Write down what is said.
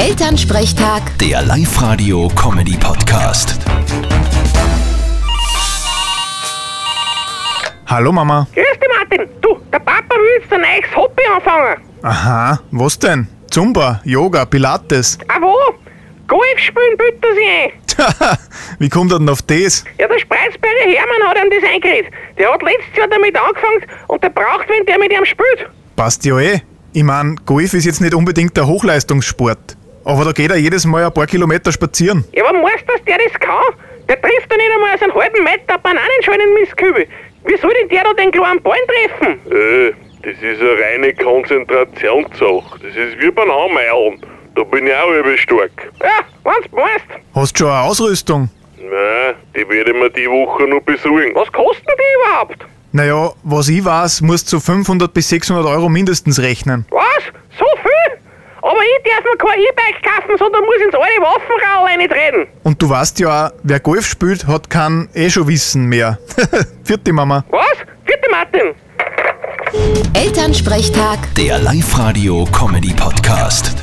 Elternsprechtag, Der Live-Radio-Comedy-Podcast. Hallo Mama. Grüß dich, Martin. Du, der Papa will jetzt ein neues Hobby anfangen. Aha, was denn? Zumba, Yoga, Pilates. Ah, wo? Golf spielen bitte er sich ein. Wie kommt er denn auf das? Ja, der Spreizberger Hermann hat ihm das eingeredet. Der hat letztes Jahr damit angefangen und der braucht wen, der mit ihm spielt. Passt ja eh. Ich mein, Golf ist jetzt nicht unbedingt der Hochleistungssport. Aber da geht er jedes Mal ein paar Kilometer spazieren. Ja, aber meinst du, dass der das kann? Der trifft doch nicht einmal aus einem halben Meter Bananenschalen in den Mistkübel. Wie soll denn der da den kleinen Ball treffen? Äh, das ist eine reine Konzentrationssache. Das ist wie beim Haumeilen. Da bin ich auch übel stark. Ja, wenn's meinst. Hast schon eine Ausrüstung? Nein, die werde ich mir die Woche noch besuchen. Was kosten die überhaupt? Naja, was ich weiß, musst du 500 bis 600 Euro mindestens rechnen. Was? So viel? Aber ich darf mir kein E-Bike kaufen, sondern muss ins alte Waffenrau reintreten. Und du weißt ja auch, wer Golf spielt, hat kein eh schon Wissen mehr. Vierte Mama. Was? Vierte Martin. Elternsprechtag. Der Live-Radio-Comedy-Podcast.